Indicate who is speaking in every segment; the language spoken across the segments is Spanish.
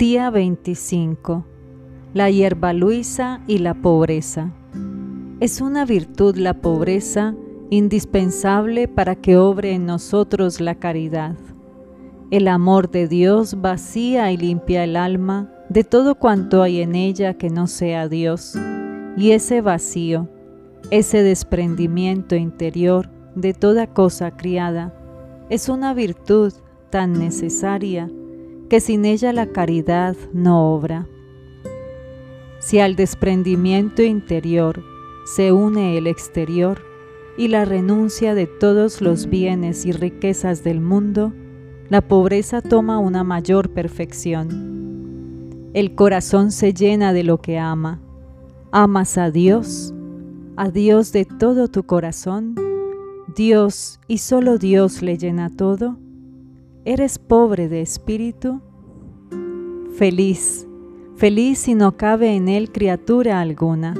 Speaker 1: Día 25. La hierba luisa y la pobreza. Es una virtud la pobreza indispensable para que obre en nosotros la caridad. El amor de Dios vacía y limpia el alma de todo cuanto hay en ella que no sea Dios. Y ese vacío, ese desprendimiento interior de toda cosa criada, es una virtud tan necesaria que sin ella la caridad no obra. Si al desprendimiento interior se une el exterior y la renuncia de todos los bienes y riquezas del mundo, la pobreza toma una mayor perfección. El corazón se llena de lo que ama. Amas a Dios, a Dios de todo tu corazón. Dios y solo Dios le llena todo. ¿Eres pobre de espíritu? Feliz, feliz si no cabe en él criatura alguna.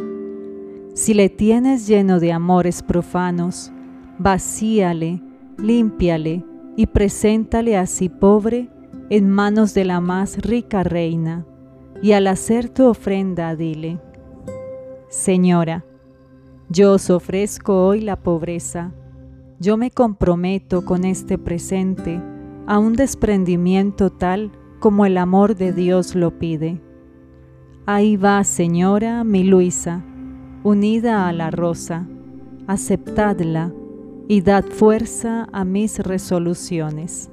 Speaker 1: Si le tienes lleno de amores profanos, vacíale, límpiale y preséntale así pobre en manos de la más rica reina. Y al hacer tu ofrenda, dile, Señora, yo os ofrezco hoy la pobreza. Yo me comprometo con este presente a un desprendimiento tal como el amor de Dios lo pide. Ahí va, Señora, mi Luisa, unida a la rosa, aceptadla y dad fuerza a mis resoluciones.